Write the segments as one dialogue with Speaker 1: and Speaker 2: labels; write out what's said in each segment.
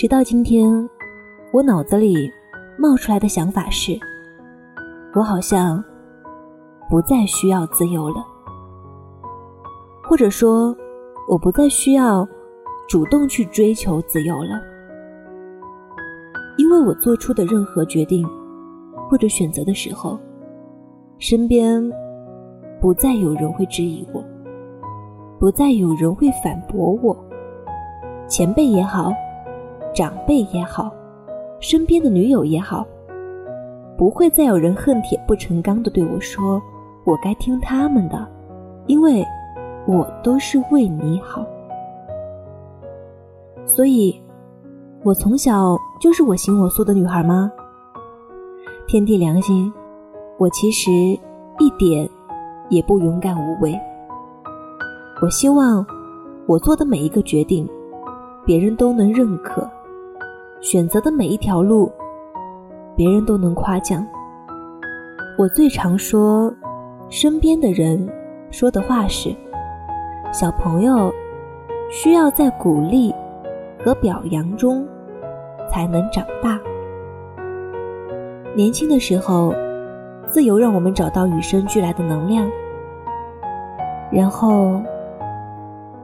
Speaker 1: 直到今天，我脑子里冒出来的想法是：我好像不再需要自由了，或者说，我不再需要主动去追求自由了，因为我做出的任何决定或者选择的时候，身边不再有人会质疑我，不再有人会反驳我，前辈也好。长辈也好，身边的女友也好，不会再有人恨铁不成钢的对我说：“我该听他们的，因为我都是为你好。”所以，我从小就是我行我素的女孩吗？天地良心，我其实一点也不勇敢无畏。我希望我做的每一个决定，别人都能认可。选择的每一条路，别人都能夸奖。我最常说，身边的人说的话是：小朋友需要在鼓励和表扬中才能长大。年轻的时候，自由让我们找到与生俱来的能量，然后，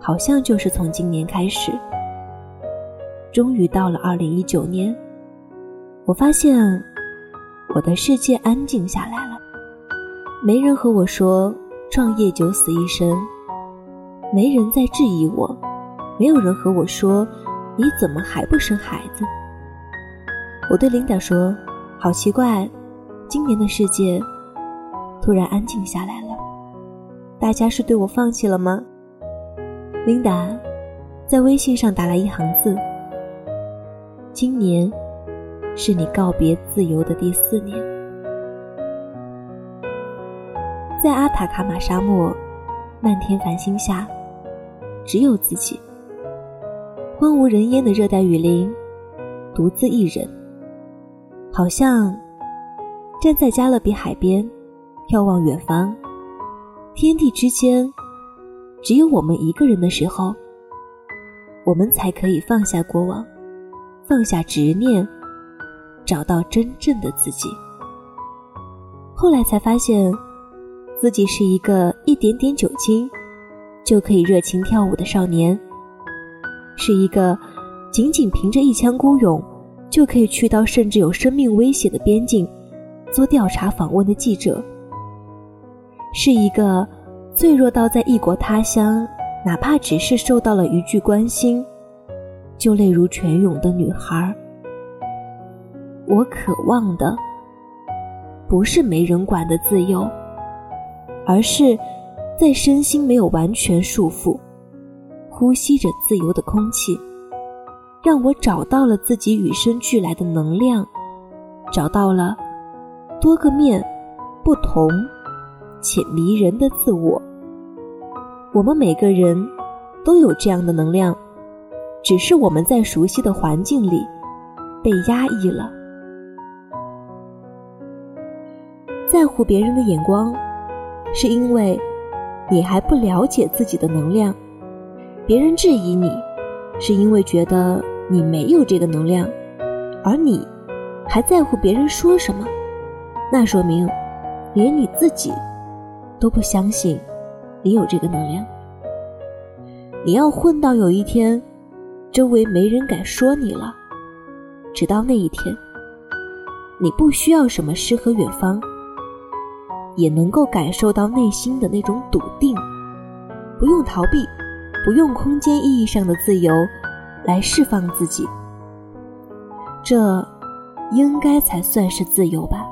Speaker 1: 好像就是从今年开始。终于到了二零一九年，我发现我的世界安静下来了。没人和我说创业九死一生，没人在质疑我，没有人和我说你怎么还不生孩子。我对琳达说：“好奇怪，今年的世界突然安静下来了，大家是对我放弃了吗？”琳达在微信上打了一行字。今年是你告别自由的第四年，在阿塔卡马沙漠，漫天繁星下，只有自己。荒无人烟的热带雨林，独自一人，好像站在加勒比海边，眺望远方。天地之间，只有我们一个人的时候，我们才可以放下过往。放下执念，找到真正的自己。后来才发现，自己是一个一点点酒精就可以热情跳舞的少年，是一个仅仅凭着一腔孤勇就可以去到甚至有生命危险的边境做调查访问的记者，是一个脆弱到在异国他乡，哪怕只是受到了一句关心。就泪如泉涌的女孩，我渴望的不是没人管的自由，而是在身心没有完全束缚，呼吸着自由的空气，让我找到了自己与生俱来的能量，找到了多个面不同且迷人的自我。我们每个人都有这样的能量。只是我们在熟悉的环境里被压抑了，在乎别人的眼光，是因为你还不了解自己的能量；别人质疑你，是因为觉得你没有这个能量，而你还在乎别人说什么，那说明连你自己都不相信你有这个能量。你要混到有一天。周围没人敢说你了，直到那一天，你不需要什么诗和远方，也能够感受到内心的那种笃定，不用逃避，不用空间意义上的自由来释放自己，这应该才算是自由吧。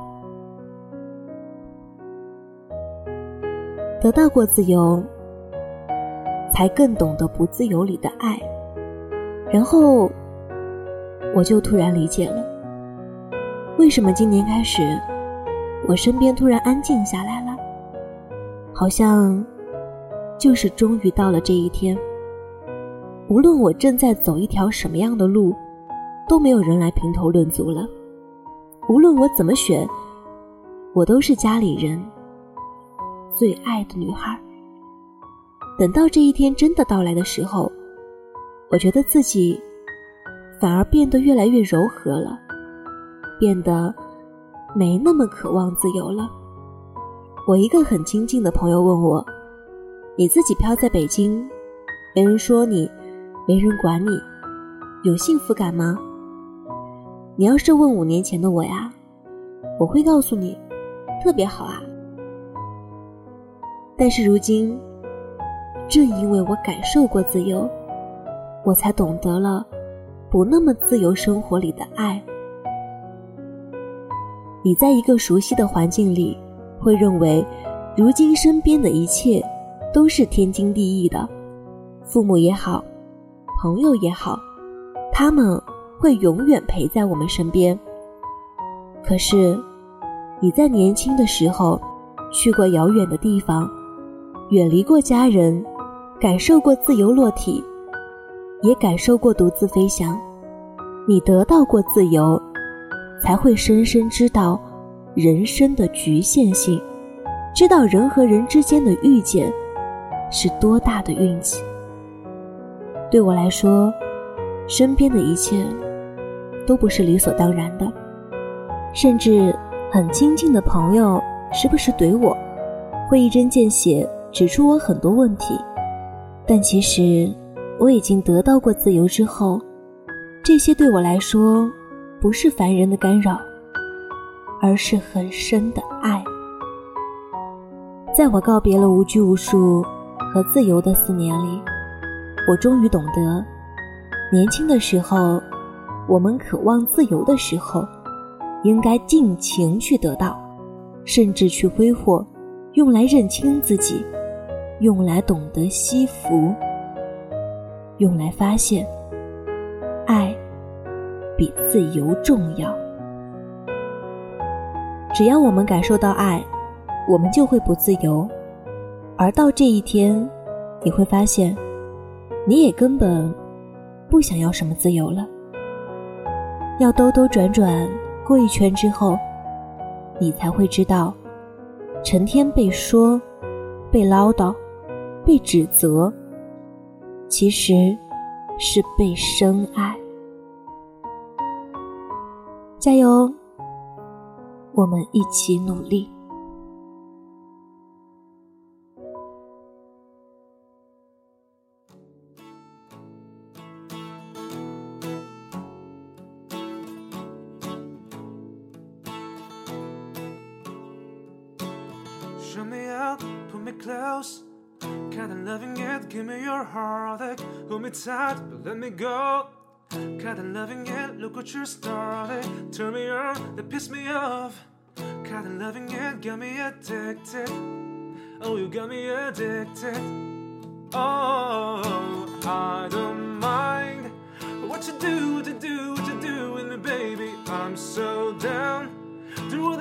Speaker 1: 得到过自由，才更懂得不自由里的爱。然后，我就突然理解了，为什么今年开始，我身边突然安静下来了，好像就是终于到了这一天。无论我正在走一条什么样的路，都没有人来评头论足了。无论我怎么选，我都是家里人最爱的女孩。等到这一天真的到来的时候。我觉得自己反而变得越来越柔和了，变得没那么渴望自由了。我一个很亲近的朋友问我：“你自己飘在北京，没人说你，没人管你，有幸福感吗？”你要是问五年前的我呀，我会告诉你，特别好啊。但是如今，正因为我感受过自由，我才懂得了不那么自由生活里的爱。你在一个熟悉的环境里，会认为如今身边的一切都是天经地义的，父母也好，朋友也好，他们。会永远陪在我们身边。可是，你在年轻的时候去过遥远的地方，远离过家人，感受过自由落体，也感受过独自飞翔。你得到过自由，才会深深知道人生的局限性，知道人和人之间的遇见是多大的运气。对我来说，身边的一切。都不是理所当然的，甚至很亲近的朋友时不时怼我，会一针见血指出我很多问题。但其实我已经得到过自由之后，这些对我来说不是烦人的干扰，而是很深的爱。在我告别了无拘无束和自由的四年里，我终于懂得，年轻的时候。我们渴望自由的时候，应该尽情去得到，甚至去挥霍，用来认清自己，用来懂得惜福，用来发现，爱比自由重要。只要我们感受到爱，我们就会不自由。而到这一天，你会发现，你也根本不想要什么自由了。要兜兜转转过一圈之后，你才会知道，成天被说、被唠叨、被指责，其实是被深爱。加油我们一起努力。
Speaker 2: Kinda loving it, give me your heart, like, hold me tight, but let me go. Kinda loving it, look what you're starting. Turn me on, that piss me off. Kinda loving it, got me addicted. Oh, you got me addicted. Oh, I don't mind what you do, what you do, what you do with me, baby. I'm so down. Do want